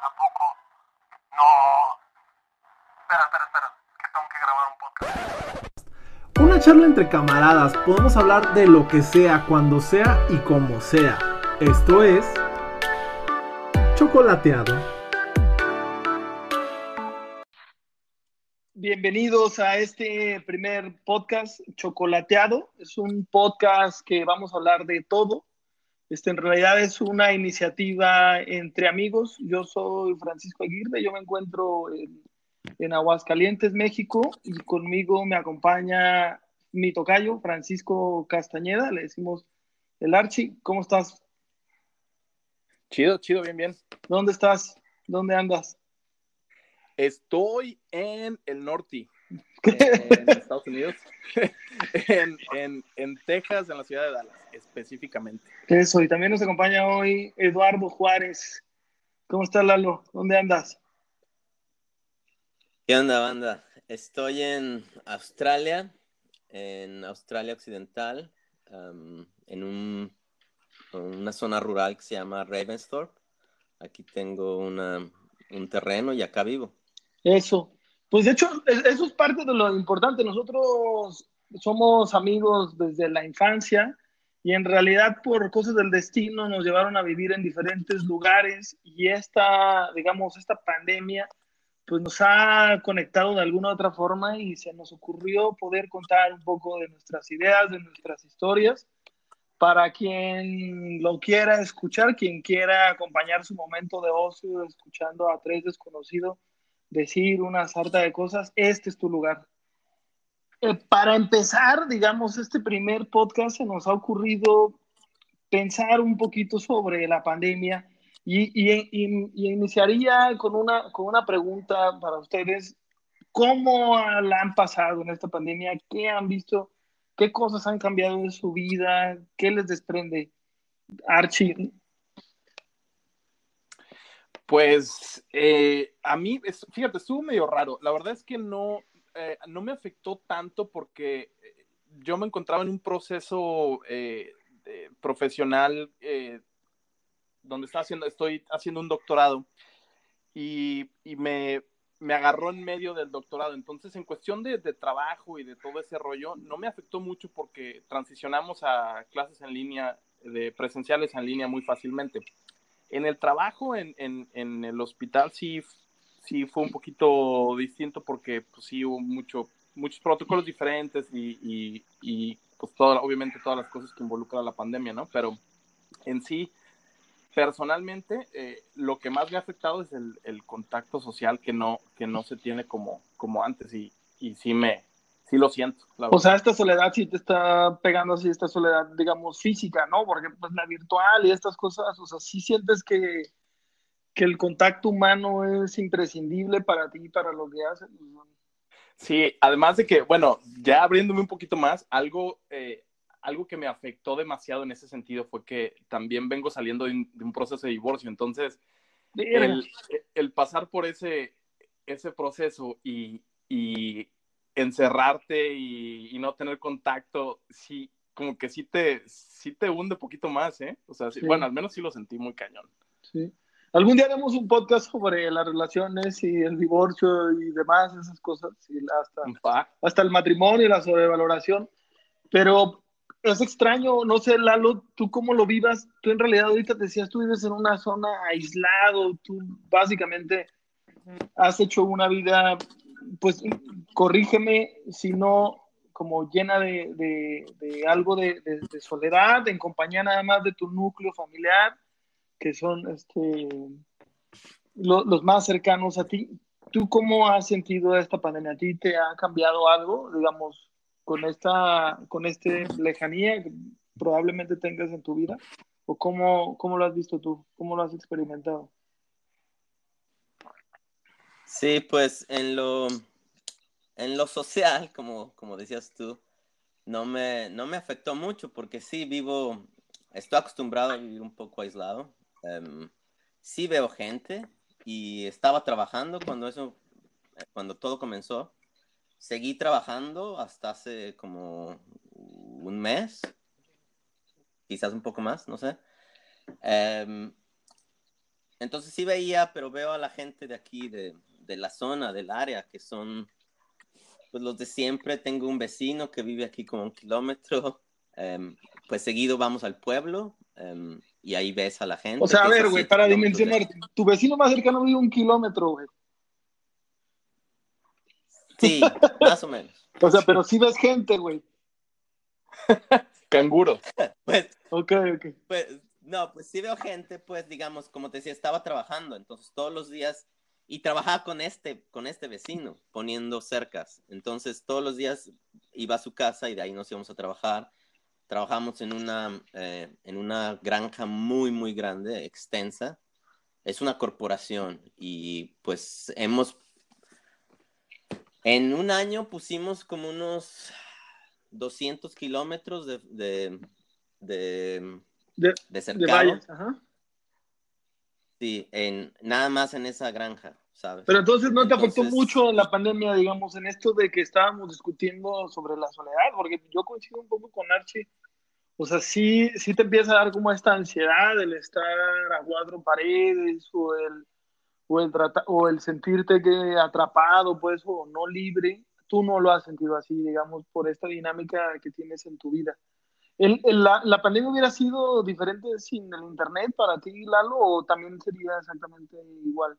¿A poco? No. Espera, espera, espera. Que tengo que grabar un podcast. Una charla entre camaradas, podemos hablar de lo que sea, cuando sea y como sea. Esto es Chocolateado. Bienvenidos a este primer podcast Chocolateado. Es un podcast que vamos a hablar de todo. Este, en realidad es una iniciativa entre amigos. Yo soy Francisco Aguirre, yo me encuentro en, en Aguascalientes, México, y conmigo me acompaña mi tocayo, Francisco Castañeda, le decimos el Archi. ¿Cómo estás? Chido, chido, bien, bien. ¿Dónde estás? ¿Dónde andas? Estoy en el norte, en Estados Unidos, en, en, en, Texas, en la ciudad de Dallas, específicamente. Eso, y también nos acompaña hoy Eduardo Juárez. ¿Cómo estás, Lalo? ¿Dónde andas? ¿Qué onda, banda? Estoy en Australia, en Australia Occidental, um, en un, una zona rural que se llama Ravensthorpe. Aquí tengo una, un terreno y acá vivo. Eso. Pues de hecho, eso es parte de lo importante. Nosotros somos amigos desde la infancia y en realidad por cosas del destino nos llevaron a vivir en diferentes lugares y esta, digamos, esta pandemia pues nos ha conectado de alguna u otra forma y se nos ocurrió poder contar un poco de nuestras ideas, de nuestras historias, para quien lo quiera escuchar, quien quiera acompañar su momento de ocio escuchando a tres desconocidos decir una sarta de cosas, este es tu lugar. Eh, para empezar, digamos, este primer podcast se nos ha ocurrido pensar un poquito sobre la pandemia y, y, y, y iniciaría con una, con una pregunta para ustedes. ¿Cómo la han pasado en esta pandemia? ¿Qué han visto? ¿Qué cosas han cambiado en su vida? ¿Qué les desprende? Archie, pues eh, a mí, es, fíjate, estuvo medio raro. La verdad es que no, eh, no me afectó tanto porque eh, yo me encontraba en un proceso eh, profesional donde está haciendo, estoy haciendo un doctorado y, y me, me, agarró en medio del doctorado. Entonces, en cuestión de, de, trabajo y de todo ese rollo, no me afectó mucho porque transicionamos a clases en línea, de presenciales en línea muy fácilmente. En el trabajo, en, en, en, el hospital, sí, sí fue un poquito distinto porque pues, sí hubo mucho, muchos protocolos diferentes y, y, pues todo, obviamente todas las cosas que involucra la pandemia, ¿no? Pero en sí, personalmente, eh, lo que más me ha afectado es el, el, contacto social que no, que no se tiene como, como antes y, y sí me, sí lo siento. o sea, esta soledad sí te está pegando así, esta soledad, digamos, física, ¿no? Porque pues la virtual y estas cosas, o sea, sí sientes que, que el contacto humano es imprescindible para ti y para lo que haces. Sí, además de que, bueno, ya abriéndome un poquito más, algo, eh, algo que me afectó demasiado en ese sentido fue que también vengo saliendo de un, de un proceso de divorcio, entonces el, el, pasar por ese, ese proceso y, y encerrarte y, y, no tener contacto, sí, como que sí te, sí te hunde un poquito más, ¿eh? O sea, sí, sí. bueno, al menos sí lo sentí muy cañón. Sí. Algún día haremos un podcast sobre las relaciones y el divorcio y demás, esas cosas, y hasta, hasta el matrimonio y la sobrevaloración. Pero es extraño, no sé, Lalo, tú cómo lo vivas. Tú en realidad ahorita te decías, tú vives en una zona aislado, tú básicamente has hecho una vida pues corrígeme si no como llena de, de, algo de, soledad, en compañía nada más de tu núcleo familiar, que son este, lo, los más cercanos a ti. ¿Tú cómo has sentido esta pandemia? ¿A ti te ha cambiado algo, digamos, con esta, con este lejanía que probablemente tengas en tu vida? ¿O cómo, cómo lo has visto tú? ¿Cómo lo has experimentado? Sí, pues en lo, en lo social, como, como decías tú, no me, no me afectó mucho porque sí vivo, estoy acostumbrado a vivir un poco aislado. Um, sí veo gente y estaba trabajando cuando eso, cuando todo comenzó. Seguí trabajando hasta hace como un mes, quizás un poco más, no sé. Um, entonces sí veía, pero veo a la gente de aquí, de, de la zona, del área, que son pues los de siempre. Tengo un vecino que vive aquí como un kilómetro. em, pues seguido vamos al pueblo em, y ahí ves a la gente. O sea, a ver, güey, para kilómetros de dimensionar, tu vecino más cercano vive un kilómetro, güey. Sí, más o menos. O sea, pero sí ves gente, güey. Canguro. Pues, Ok, ok. pues, no, pues sí veo gente, pues digamos, como te decía, estaba trabajando, entonces todos los días, y trabajaba con este, con este vecino, poniendo cercas. Entonces todos los días iba a su casa y de ahí nos íbamos a trabajar. Trabajamos en una, eh, en una granja muy, muy grande, extensa. Es una corporación y pues hemos, en un año pusimos como unos 200 kilómetros de, de, de, De, de de cercado. valles, ajá. Sí, en, nada más en esa granja, ¿sabes? Pero entonces no te afectó Entonces- mucho la pandemia, digamos, en esto de que estábamos discutiendo sobre la soledad, porque yo coincido un poco con Archie. O sea, sí, sí te empieza a dar como esta ansiedad el estar a cuatro paredes o el, o el, trata- o el sentirte que atrapado, pues, o no libre. Tú no lo has sentido así, digamos, por esta dinámica que tienes en tu vida. El- el- la, ¿La pandemia hubiera sido diferente sin el internet para ti, Lalo, o también sería exactamente igual?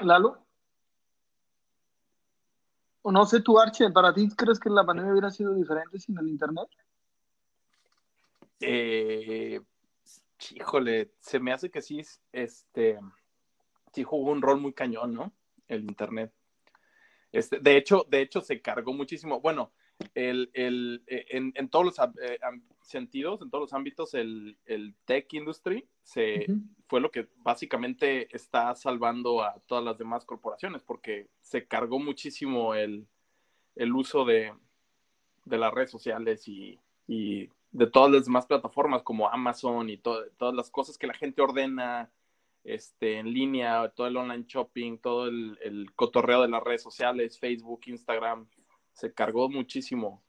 Lalo. O no sé, tú, Arche, ¿para ti crees que la pandemia hubiera sido diferente sin el internet? Eh, híjole, se me hace que sí, este, sí jugó un rol muy cañón, ¿no? El internet. Este, de hecho, de hecho, se cargó muchísimo. Bueno, el, el, eh, en, en todos los eh, sentidos, en todos los ámbitos, el, el tech industry se, fue lo que básicamente está salvando a todas las demás corporaciones, porque se cargó muchísimo el, el uso de, de las redes sociales y, y de todas las demás plataformas como Amazon y to- todas las cosas que la gente ordena este, en línea, todo el online shopping, todo el, el cotorreo de las redes sociales, Facebook, Instagram, se cargó muchísimo.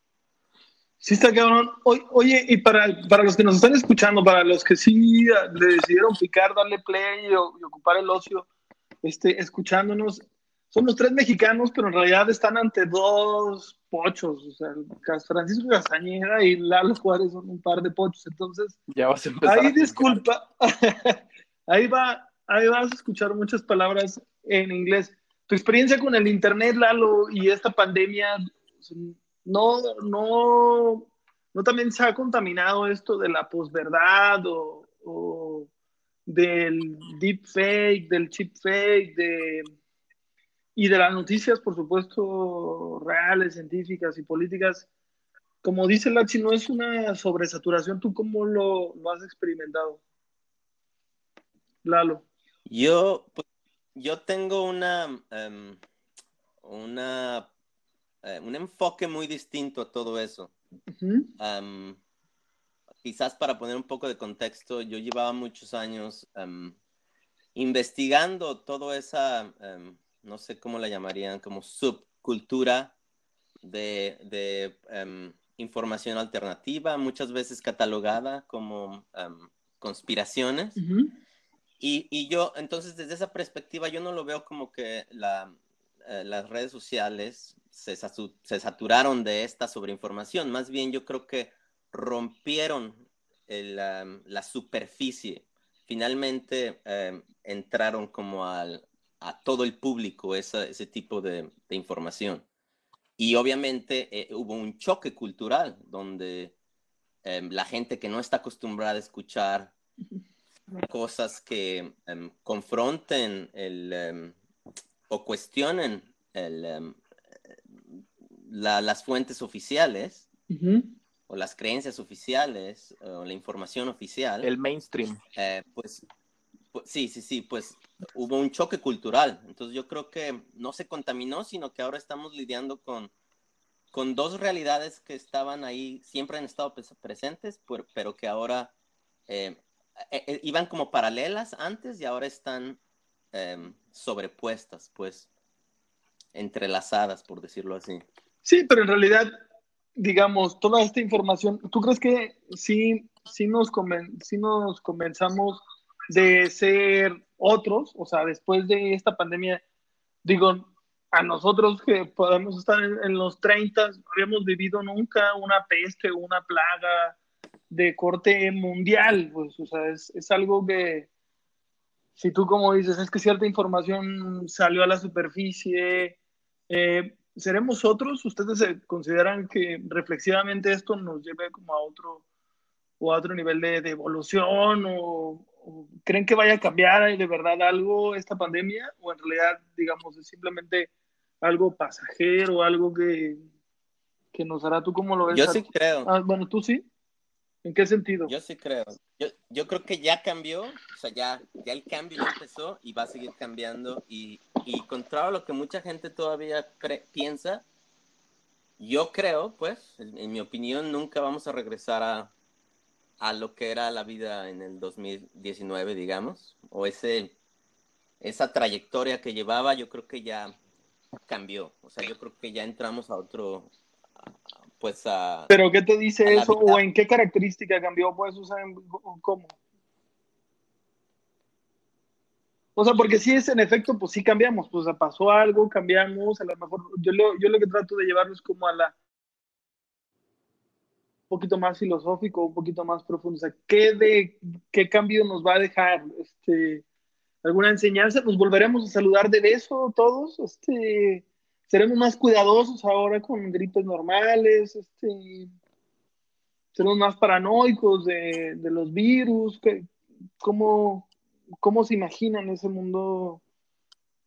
Sí, está cabrón. Oy- Oye, y para, para los que nos están escuchando, para los que sí ah, le decidieron picar, darle play y, ocupar el ocio, este, escuchándonos, somos tres mexicanos, pero en realidad están ante dos pochos. O sea, Francisco Castañeda y Lalo Juárez son un par de pochos. Entonces, Ya vas a empezar. ahí a disculpa. ahí va, ahí vas a escuchar muchas palabras en inglés. Tu experiencia con el internet, Lalo, y esta pandemia, no, no, no también se ha contaminado esto de la posverdad o, o del deep fake, del chip fake, de, y de las noticias, por supuesto, reales, científicas y políticas. Como dice Lachi, no es una sobresaturación. ¿Tú cómo lo has experimentado? Lalo. Yo, pues, yo tengo una, em, una, eh, un enfoque muy distinto a todo eso. Am, quizás para poner un poco de contexto, yo llevaba muchos años am, investigando toda esa, no sé cómo la llamarían, como subcultura de, de, información alternativa, muchas veces catalogada como conspiraciones. Y, y yo, entonces, desde esa perspectiva, yo no lo veo como que la, eh, las redes sociales se, se saturaron de esta sobreinformación. Más bien, yo creo que rompieron el, um, la superficie. Finalmente eh, entraron como al, a todo el público esa- ese tipo de, de información. Y obviamente eh, hubo un choque cultural donde eh, la gente que no está acostumbrada a escuchar cosas que em, confronten el, em, o cuestionen el, em, la- las fuentes oficiales Ujú. o las creencias oficiales o la información oficial, El mainstream. eh, pues, pues, sí, sí, sí, pues hubo un choque cultural. Entonces yo creo que no se contaminó, sino que ahora estamos lidiando con, con dos realidades que estaban ahí, siempre han estado pres- presentes, pero, pero que ahora eh, eh, eh, iban como paralelas antes y ahora están em, sobrepuestas, pues entrelazadas, por decirlo así. Sí, pero en realidad, digamos, toda esta información, ¿tú crees que sí sí nos, conven, sí nos comenzamos de ser otros, o sea, después de esta pandemia, digo, a nosotros que podemos estar en, en los 30, no habíamos vivido nunca una peste una plaga de corte mundial, pues, o sea, es, es algo que, si tú como dices, es que cierta información salió a la superficie, eh, ¿seremos otros? ¿Ustedes consideran que reflexivamente esto nos lleve como a otro, o a otro nivel de, de evolución? O, o, creen que vaya a cambiar de verdad algo esta pandemia? ¿O en realidad, digamos, es simplemente algo pasajero, algo que, que nos hará? ¿Tú cómo lo ves? Yo sí creo. Ah, bueno, ¿tú sí? ¿En qué sentido? Yo sí creo. Yo, yo creo que ya cambió, o sea, ya, ya el cambio ya empezó y va a seguir cambiando. Y, y contrario a lo que mucha gente todavía piensa, yo creo, pues, en, en, mi opinión, nunca vamos a regresar a, a lo que era la vida en el 2019, digamos, o ese, esa trayectoria que llevaba, yo creo que ya cambió. O sea, yo creo que ya entramos a otro, pues a... ¿Pero qué te dice eso? ¿O en qué característica cambió? Pues, o sea, ¿cómo? O sea, porque si es en efecto, pues sí cambiamos, pues pasó algo, cambiamos, a lo mejor yo lo, yo lo que trato de llevarlo es como a la un poquito más filosófico, un poquito más profundo, o sea, ¿qué, de, qué cambio nos va a dejar? Este, ¿Alguna enseñanza? ¿Nos volveremos a saludar de beso todos? Este, seremos más cuidadosos ahora con gritos normales, este, seremos más paranoicos de, de los virus, ¿cómo, ¿cómo se imaginan ese mundo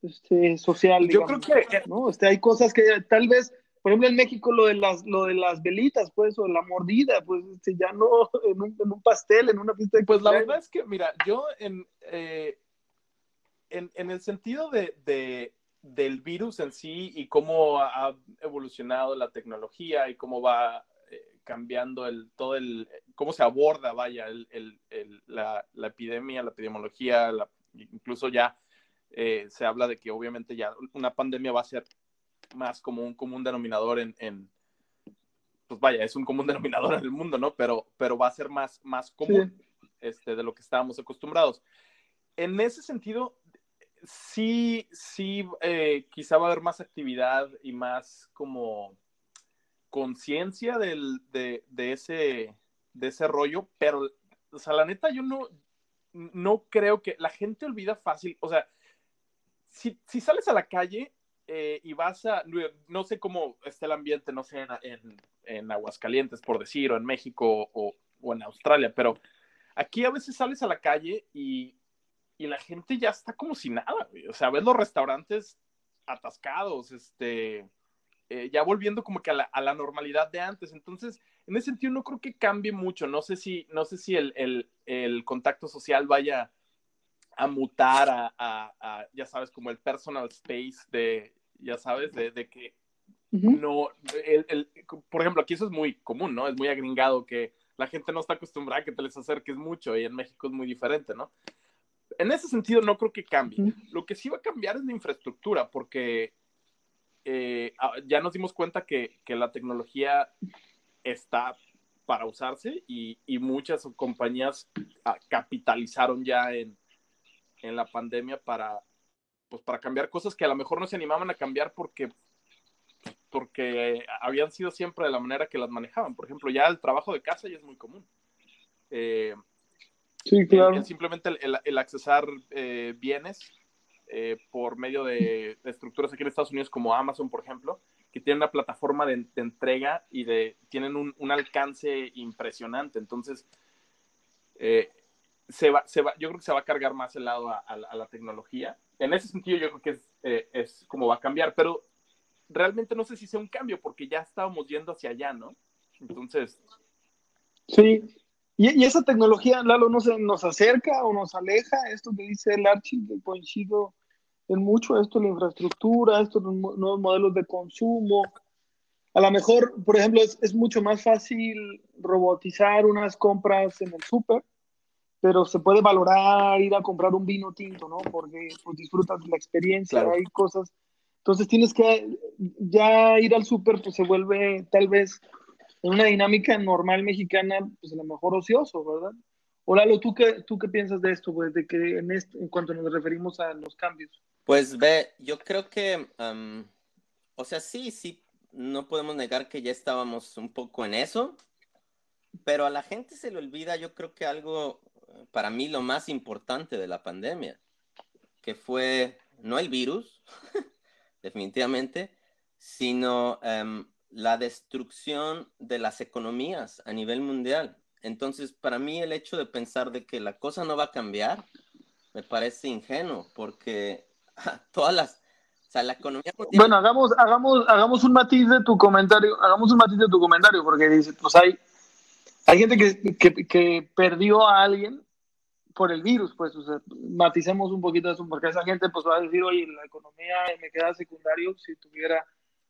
este, social? Digamos, Yo creo que ¿no? este, hay cosas que tal vez, por ejemplo en México lo de las, lo de las velitas, pues, o la mordida, pues este, ya no en un, en un, pastel, en una fiesta de Pues la verdad es que, mira, yo en, eh, en, en el sentido de, de del virus en sí y cómo ha evolucionado la tecnología y cómo va eh, cambiando el todo el cómo se aborda vaya el, el, el, la, la, epidemia la epidemiología la, incluso ya eh, se habla de que obviamente ya una pandemia va a ser más como un común denominador en, en pues vaya es un común denominador en el mundo no pero pero va a ser más más común sí. este de lo que estábamos acostumbrados en ese sentido sí, sí, eh, quizá va a haber más actividad y más como conciencia de, de, ese, de ese rollo, pero, o sea, la neta, yo no, no creo que la gente olvida fácil, o sea, si, si sales a la calle eh, y vas a, no sé cómo está el ambiente, no sé, en, en, en Aguascalientes, por decir, o en México o, o en Australia, pero aquí a veces sales a la calle y y la gente ya está como si nada, güey. O sea, ves los restaurantes atascados, este, eh, ya volviendo como que a la, a la, normalidad de antes. Entonces, en ese sentido no creo que cambie mucho. No sé si, no sé si el, el, el contacto social vaya a mutar a, a, a, ya sabes, como el personal space de, ya sabes, de, de que uh -huh. no, el, el, por ejemplo, aquí eso es muy común, ¿no? Es muy agringado que la gente no está acostumbrada a que te les acerques mucho y en México es muy diferente, ¿no? En ese sentido no creo que cambie. Lo que sí va a cambiar es la infraestructura, porque eh, ya nos dimos cuenta que, que, la tecnología está para usarse y, y muchas compañías ah, capitalizaron ya en, en, la pandemia para, pues, para cambiar cosas que a lo mejor no se animaban a cambiar porque, porque habían sido siempre de la manera que las manejaban. Por ejemplo, ya el trabajo de casa ya es muy común. Eh, Sí, claro. El, simplemente el, el, el accesar eh, bienes eh, por medio de, de, estructuras aquí en Estados Unidos como Amazon, por ejemplo, que tienen una plataforma de, de entrega y de, tienen un, un alcance impresionante. Entonces, eh, se va, se va, yo creo que se va a cargar más el lado a, a, a la tecnología. En ese sentido, yo creo que es, eh, es como va a cambiar, pero realmente no sé si sea un cambio porque ya estábamos yendo hacia allá, ¿no? Entonces. Sí, y, y, esa tecnología, Lalo, no se nos acerca o nos aleja, esto que dice el Archie, que coincido en mucho, esto la infraestructura, estos nuevos modelos de consumo. A lo mejor, por ejemplo, es, es mucho más fácil robotizar unas compras en el súper, pero se puede valorar ir a comprar un vino tinto, ¿no? Porque pues, disfrutas de la experiencia, claro. hay cosas. Entonces tienes que ya ir al súper, pues se vuelve tal vez en una dinámica normal mexicana, pues a lo mejor ocioso, ¿verdad? O Lalo, ¿tú qué, tú qué piensas de esto, pues, de que en, esto, en cuanto nos referimos a los cambios? Pues ve, yo creo que, um, o sea, sí, sí, no podemos negar que ya estábamos un poco en eso, pero a la gente se le olvida, yo creo que algo, para mí, lo más importante de la pandemia, que fue no el virus, definitivamente, sino um, la destrucción de las economías a nivel mundial. Entonces, para mí el hecho de pensar de que la cosa no va a cambiar me parece ingenuo, porque todas las, o sea, la economía mundial... Bueno, hagamos, hagamos, hagamos un matiz de tu comentario, hagamos un matiz de tu comentario, porque dice, pues hay, hay gente que, que, que perdió a alguien por el virus, pues, o sea, maticemos un poquito eso, porque esa gente pues va a decir, oye, la economía me queda secundario si tuviera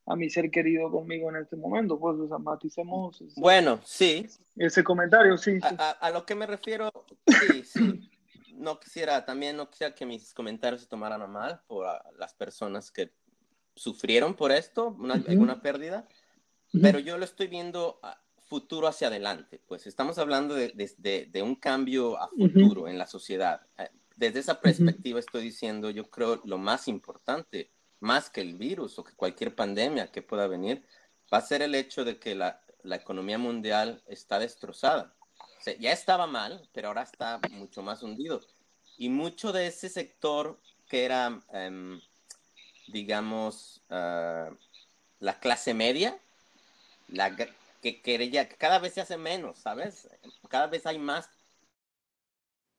a mi ser querido conmigo en este momento, pues, o sea, maticemos. Bueno, sí. Ese comentario, sí. A, a, a, lo que me refiero, sí, sí. No quisiera, también no quisiera que mis comentarios se tomaran a mal por a, las personas que sufrieron por esto, una, uh -huh. alguna pérdida, uh -huh. pero yo lo estoy viendo futuro hacia adelante, pues estamos hablando de, de, de, de un cambio a futuro uh -huh. en la sociedad. Eh, desde esa perspectiva estoy diciendo, yo creo lo más importante más que el virus o que cualquier pandemia que pueda venir, va a ser el hecho de que la, la economía mundial está destrozada. Ya estaba mal, pero ahora está mucho más hundido. Y mucho de ese sector que era, um, digamos, uh, la clase media, la, que, que, ya, que cada vez se hace menos, ¿sabes? Cada vez hay más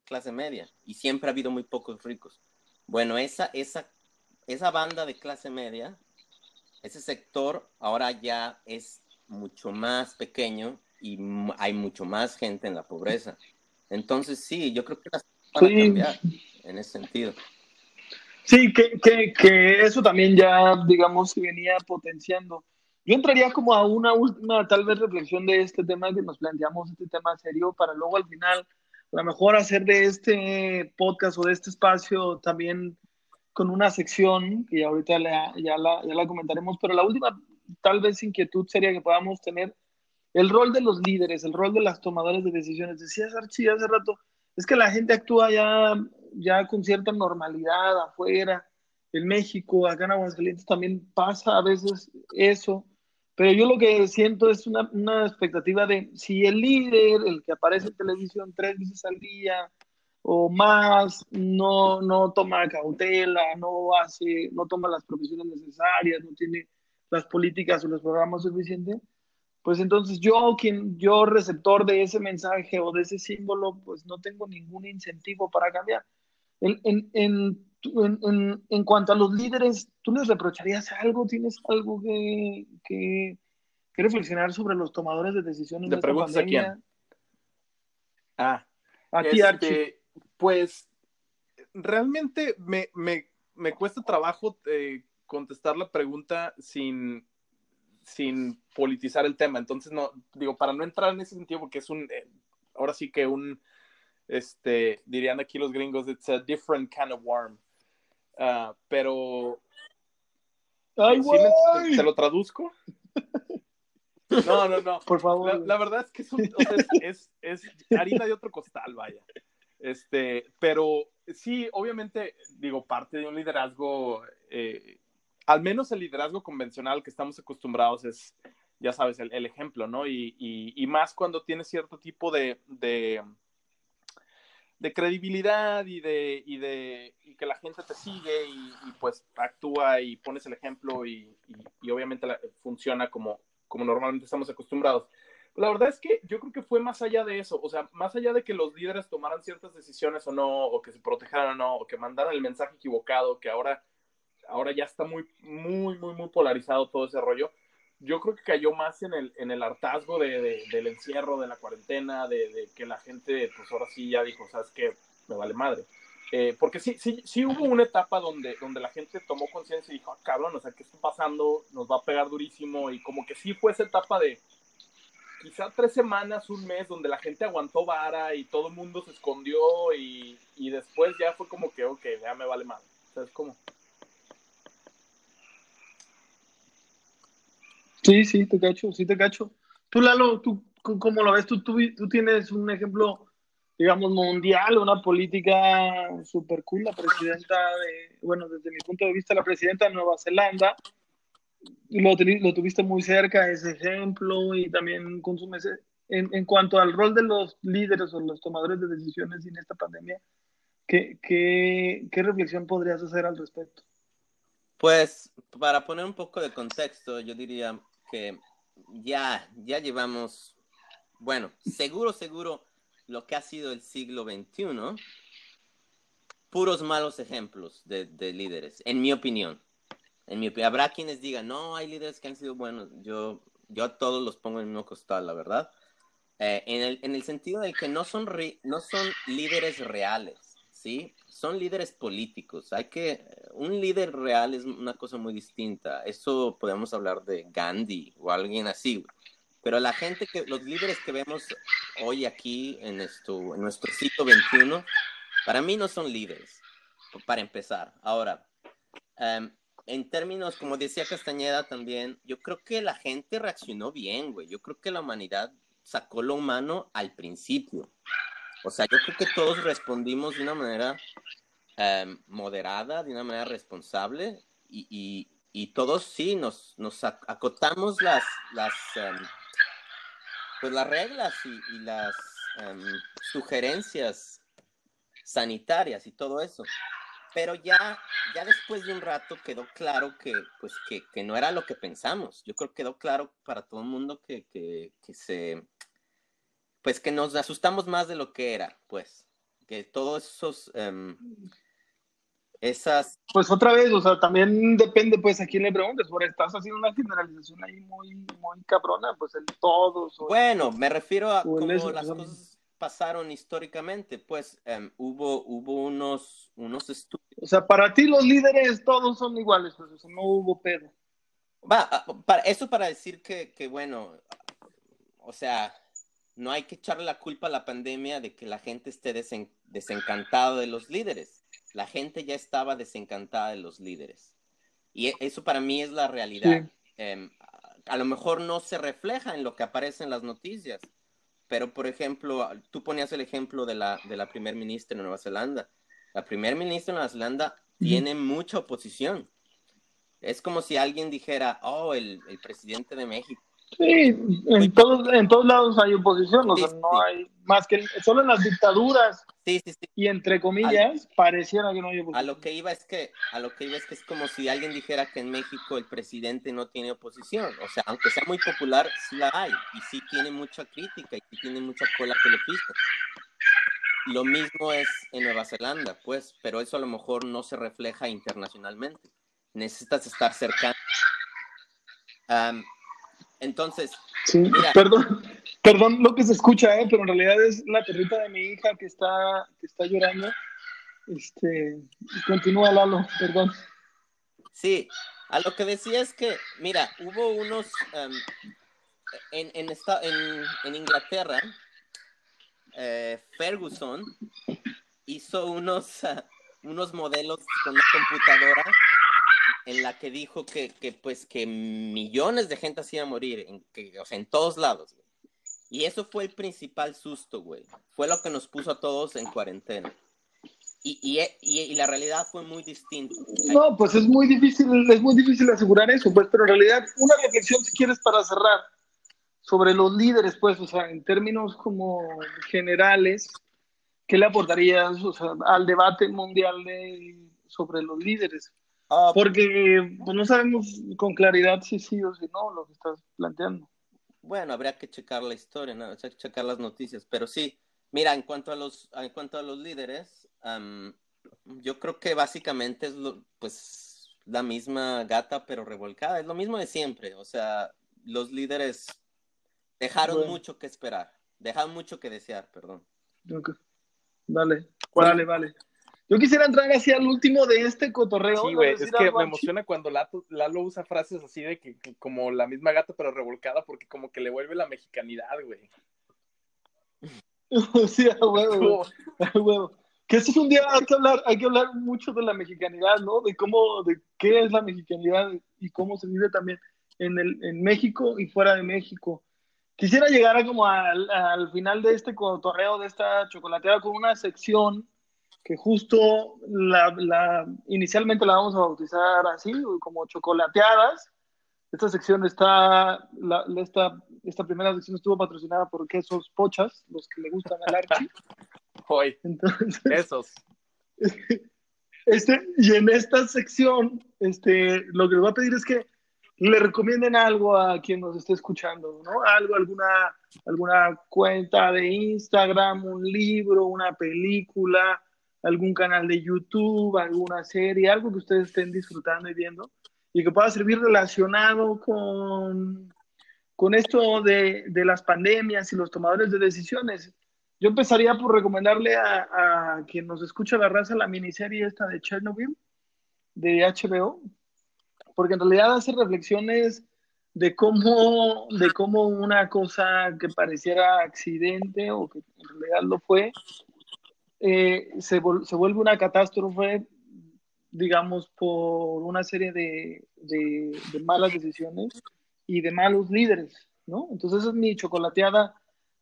clase media y siempre ha habido muy pocos ricos. Bueno, esa, esa esa banda de clase media, ese sector ahora ya es mucho más pequeño y hay mucho más gente en la pobreza. Entonces, sí, yo creo que las van a cambiar en ese sentido. Sí, que, que, que eso también ya, digamos, se venía potenciando. Yo entraría como a una última, tal vez, reflexión de este tema que nos planteamos, este tema serio, para luego al final, a lo mejor hacer de este podcast o de este espacio también con una sección que ahorita la, ya, la, ya la comentaremos, pero la última tal vez inquietud sería que podamos tener el rol de los líderes, el rol de las tomadores de decisiones. Decías, Archie, hace rato, es que la gente actúa ya, ya con cierta normalidad afuera, en México, acá en Aguascalientes también pasa a veces eso, pero yo lo que siento es una, una expectativa de si el líder, el que aparece en televisión tres veces al día, o más, no, no toma cautela, no hace, no toma las profesiones necesarias, no tiene las políticas o los programas suficientes, pues entonces yo, quien, yo receptor de ese mensaje o de ese símbolo, pues no tengo ningún incentivo para cambiar. En, en, en, en, en cuanto a los líderes, ¿tú les reprocharías algo? ¿Tienes algo que, que, que reflexionar sobre los tomadores de decisiones? ¿De, de preguntas a quién? Ah, a ti, este. Pues realmente me, me, me cuesta trabajo eh, contestar la pregunta sin, sin politizar el tema. Entonces, no, digo, para no entrar en ese sentido, porque es un, eh, ahora sí que un, este, dirían aquí los gringos, it's a different kind of worm. Uh, pero... ¡Ay, ¿sí me, ¿Te lo traduzco? No, no, no. Por favor. La, la verdad es que es, un, o sea, es, es, es, harina de otro costal, vaya. Este, pero sí, obviamente, digo, parte de un liderazgo, eh, al menos el liderazgo convencional que estamos acostumbrados es, ya sabes, el, ejemplo, ¿no? Y, y, y, más cuando tienes cierto tipo de, de, de credibilidad y de, y de que la gente te sigue y, pues actúa y pones el ejemplo y, y obviamente la, funciona como, como normalmente estamos acostumbrados. La verdad es que yo creo que fue más allá de eso, o sea, más allá de que los líderes tomaran ciertas decisiones o no, o que se protejaran o no, o que mandaran el mensaje equivocado, que ahora, ahora ya está muy, muy, muy, muy polarizado todo ese rollo. Yo creo que cayó más en el, en el hartazgo de, de, del encierro, de la cuarentena, de, que la gente, pues ahora sí ya dijo, sabes que me vale madre. Eh, porque sí, sí, sí hubo una etapa donde, donde la gente tomó conciencia y dijo, ah, cabrón, o sea, ¿qué está pasando? Nos va a pegar durísimo. Y como que sí fue esa etapa de quizá tres semanas, un mes, donde la gente aguantó vara y todo el mundo se escondió y, y después ya fue como que, ok, ya me vale mal. ¿Sabes cómo? Sí, sí, te cacho, sí te cacho. Tú, Lalo, ¿tú c- cómo lo ves? ¿Tú, tú, tú tienes un ejemplo, digamos, mundial, una política super cool, la presidenta de, bueno, desde mi punto de vista, la presidenta de Nueva Zelanda, lo, lo tuviste muy cerca, ese ejemplo, y también consumes, en, en cuanto al rol de los líderes o los tomadores de decisiones en esta pandemia, ¿qué, qué, qué reflexión podrías hacer al respecto? Pues para poner un poco de contexto, yo diría que ya, ya llevamos, bueno, seguro, seguro lo que ha sido el siglo XXI, puros malos ejemplos de, de líderes, en mi opinión. En mi opinión, habrá quienes digan, no, hay líderes que han sido buenos. Yo, yo a todos los pongo en el mismo costal, la verdad. Eh, en, el, en el sentido de que no son, no son líderes reales, ¿sí? Son líderes políticos. Hay que, un líder real es una cosa muy distinta. Eso podemos hablar de Gandhi o alguien así. Pero la gente que, los líderes que vemos hoy aquí en, esto, en nuestro siglo XXI, para mí no son líderes, para empezar. Ahora, em, en términos, como decía Castañeda también, yo creo que la gente reaccionó bien, güey. Yo creo que la humanidad sacó lo humano al principio. O sea, yo creo que todos respondimos de una manera em, moderada, de una manera responsable y, todos sí nos, nos ac- acotamos las, las, em, pues las reglas y, y las em, sugerencias sanitarias y todo eso. Pero ya, ya después de un rato quedó claro que, pues, que, que no era lo que pensamos. Yo creo que quedó claro para todo el mundo que, que, que se, pues que nos asustamos más de lo que era, pues. Que todos esos, em, esas, Pues otra vez, o sea, también depende pues a quién le preguntes, porque estás haciendo una generalización ahí muy, muy cabrona, pues el todos. o- bueno, me refiero a o en cómo eso, las cosas pasaron históricamente, pues em, hubo, hubo unos, unos estudios. O sea, para ti los líderes todos son iguales, pues, o sea, no hubo pedo. Va, ah, para, eso para decir que, que, bueno, o sea, no hay que echarle la culpa a la pandemia de que la gente esté desen- desencantada de los líderes. La gente ya estaba desencantada de los líderes. Y e- eso para mí es la realidad. Sí. Em, a lo mejor no se refleja en lo que aparece en las noticias, pero por ejemplo, tú ponías el ejemplo de la, de la primer ministra de Nueva Zelanda. La primer ministra de Nueva Zelanda tiene mucha oposición. Es como si alguien dijera, oh, el, el presidente de México. Sí, en todos, en todos lados hay oposición, o Sí, sea, no sí. hay más que solo en las dictaduras Sí, sí, sí. y entre comillas pareciera que no hay A oposición. lo que iba es que, a lo que iba es que es como si alguien dijera que en México el presidente no tiene oposición. O sea, aunque sea muy popular, sí la hay. Y sí tiene mucha crítica y sí tiene mucha cola que lo pisa. Lo mismo es en Nueva Zelanda, pues, pero eso a lo mejor no se refleja internacionalmente. Necesitas estar cercano. Entonces, Sí, Mira. perdón, perdón lo que se escucha, ¿eh? pero en realidad es la perrita de mi hija que está, que está llorando. Este, continúa Lalo, perdón. Sí, a lo que decía es que, mira, hubo unos, em, en, en, esta- en, en Inglaterra, eh, Ferguson hizo unos, unos modelos con una computadora en la que dijo que, que, pues que millones de gente se iba a morir, en, que, en todos lados. Y eso fue el principal susto, güey. Fue lo que nos puso a todos en cuarentena. Y, y, y, la realidad fue muy distinta. No, pues es muy difícil, es muy difícil asegurar eso, pues, pero en realidad una reflexión si quieres para cerrar sobre los líderes, pues, o sea, en términos como generales, ¿qué le aportarías al debate mundial sobre los líderes? Ah, Porque pues, no sabemos con claridad si sí o si no lo que estás planteando. Bueno, habría que checar la historia, ¿no? O sea, checar las noticias, pero sí, mira, en cuanto a los, en cuanto a los líderes, yo creo que básicamente es lo, pues la misma gata pero revolcada, es lo mismo de siempre, o sea, los líderes dejaron Bueno. mucho que esperar, dejaron mucho que desear, perdón. Ok. Vale, vale, vale. Yo quisiera entrar hacia el último de este cotorreo. Sí, güey, es que me al emociona cuando Lato- Lalo usa frases así de que, que como la misma gata pero revolcada porque como que le vuelve la mexicanidad, güey. sí, a huevo, a huevo. Que ese es un día, hay que hablar, hay que hablar mucho de la mexicanidad, ¿no? De cómo, de qué es la mexicanidad y cómo se vive también en, el, en México y fuera de México. quisiera llegar a como al, al final de este cotorreo, de esta chocolateada, con una sección que justo la, la- inicialmente la vamos a bautizar así, como chocolateadas. Esta sección está, la, esta, esta primera sección estuvo patrocinada por Quesos Pochas, los que le gustan al Archie. Hoy, Entonces, esos. este, y en esta sección, este, lo que les voy a pedir es que le recomienden algo a quien nos esté escuchando, ¿no? Algo, alguna, alguna cuenta de Instagram, un libro, una película, algún canal de YouTube, alguna serie, algo que ustedes estén disfrutando y viendo y que pueda servir relacionado con, con esto de, de las pandemias y los tomadores de decisiones. Yo empezaría por recomendarle a, a quien nos escucha la raza la miniserie esta de Chernobyl, de HBO, porque en realidad hace reflexiones de cómo, de cómo una cosa que pareciera accidente o que en realidad lo fue, eh, se, se vuelve una catástrofe, digamos, por una serie de, de- de malas decisiones y de malos líderes, ¿no? Entonces esa es mi chocolateada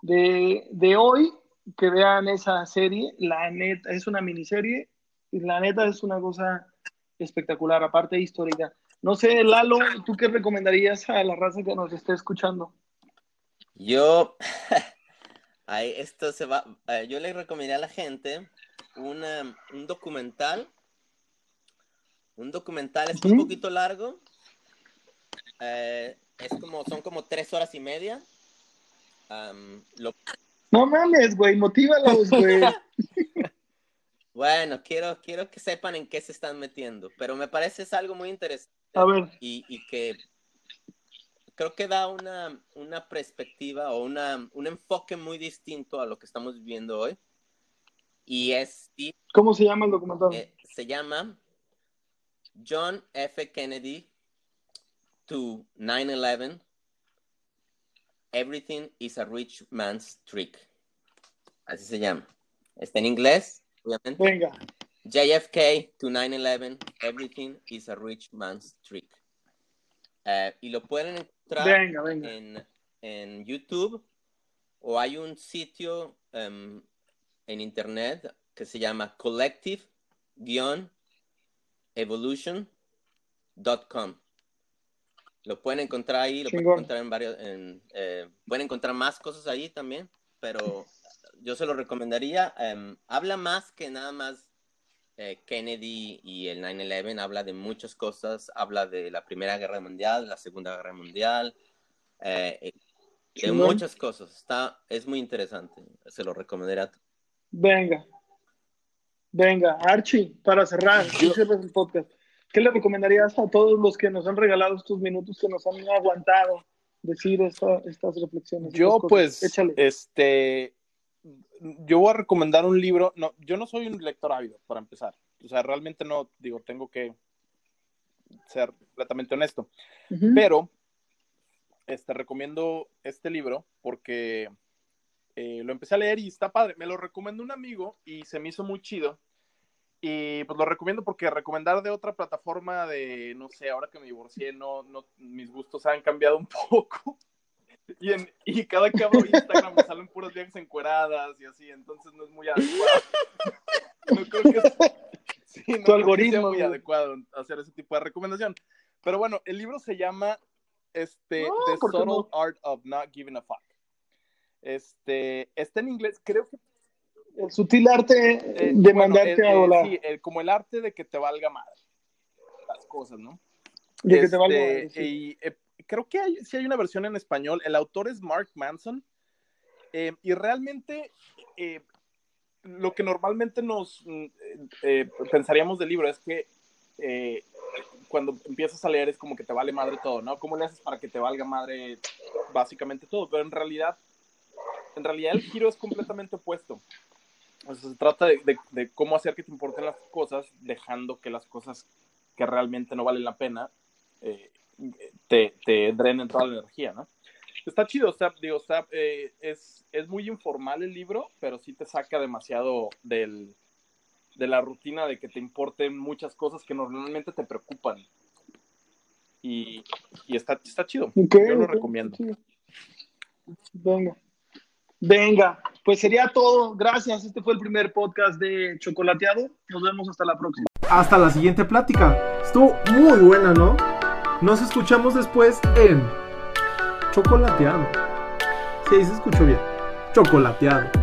de, de hoy, que vean esa serie, la neta, es una miniserie, y la neta es una cosa espectacular, aparte histórica. No sé, Lalo, ¿tú qué recomendarías a la raza que nos esté escuchando? Yo, ahí esto se va, eh, yo le recomendaría a la gente una, un documental. Un documental es un poquito largo. eh, es como, son como tres horas y media. Lo- No mames, güey, motívalos, güey. bueno, quiero, quiero que sepan en qué se están metiendo, pero me parece es algo muy interesante. A ver, y, y que creo que da una, una perspectiva o una, un enfoque muy distinto a lo que estamos viviendo hoy. Y es, y, ¿cómo se llama el documental? eh, se llama John F. Kennedy to 9-11. Everything is a rich man's trick. Así se llama. Está en inglés, obviamente. Venga, JFK to 9-11, everything is a rich man's trick. Eh, y lo pueden encontrar venga, venga. en, en YouTube o hay un sitio em, en internet que se llama collective-evolution.com. Lo pueden encontrar ahí, lo pueden encontrar en varios, en, eh, pueden encontrar más cosas ahí también, pero yo se lo recomendaría. em, habla más que nada más eh, Kennedy y el 9-11, habla de muchas cosas, habla de la Primera Guerra Mundial, la Segunda Guerra Mundial, eh, eh, de muchas cosas. Está, es muy interesante, se lo recomendaría. Venga. Venga, Archie, para cerrar, cierras el podcast. ¿Qué le recomendarías a todos los que nos han regalado estos minutos, que nos han aguantado decir esta- estas reflexiones? Yo, estas pues, Échale. este, yo voy a recomendar un libro. No, yo no soy un lector ávido, para empezar. O sea, realmente no, digo, tengo que ser completamente honesto. Pero, este, recomiendo este libro porque eh, lo empecé a leer y está padre. Me lo recomendó un amigo y se me hizo muy chido. Y pues lo recomiendo porque recomendar de otra plataforma de, no sé, ahora que me divorcié, no, no, mis gustos han cambiado un poco. Y, en, y cada que abro Instagram me salen puras viejas encueradas y así, entonces no es muy adecuado. No creo que, sí, no creo que algoritmo, sea muy adecuado hacer ese tipo de recomendación. Pero bueno, el libro se llama este, No, The ¿por qué Subtle no? Art of Not Giving a Fuck. Este, está en inglés, creo que El sutil arte eh, de bueno, mandarte eh, a eh, volar. sí, el- como el arte de que te valga madre las cosas, ¿no? de que te valga. Este, sí. y, eh, creo que hay, sí hay una versión en español. El autor es Mark Manson. eh, y realmente eh, lo que normalmente nos mm, eh, pensaríamos del libro es que cuando empiezas a leer es como que te vale madre todo, ¿no? ¿Cómo le haces para que te valga madre básicamente todo? Pero en realidad, en realidad el giro es completamente opuesto. Se trata de, de- de cómo hacer que te importen las cosas, dejando que las cosas que realmente no valen la pena eh, te, te toda la energía, ¿no? Está chido, o sea, digo, o eh, es, es muy informal el libro, pero sí te saca demasiado del, de la rutina de que te importen muchas cosas que normalmente te preocupan. Y, y está, está chido. Yo lo recomiendo. Venga. Venga, pues sería todo. Gracias. Este fue el primer podcast de Chocolateado. Nos vemos hasta la próxima. Hasta la siguiente plática. Estuvo muy buena, ¿no? Nos escuchamos después en Chocolateado. Sí, ahí se escuchó bien. Chocolateado.